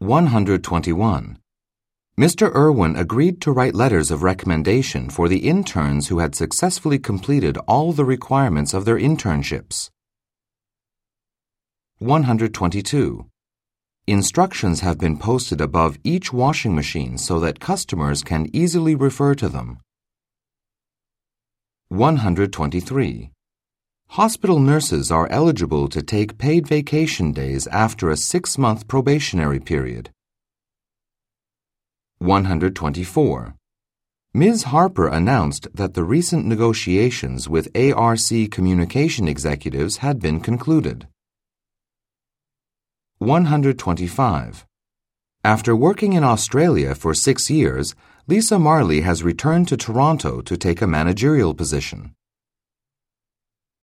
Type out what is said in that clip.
121. Mr. Irwin agreed to write letters of recommendation for the interns who had successfully completed all the requirements of their internships. 122. Instructions have been posted above each washing machine so that customers can easily refer to them. 123. Hospital nurses are eligible to take paid vacation days after a six month probationary period. 124. Ms. Harper announced that the recent negotiations with ARC communication executives had been concluded. 125. After working in Australia for six years, Lisa Marley has returned to Toronto to take a managerial position.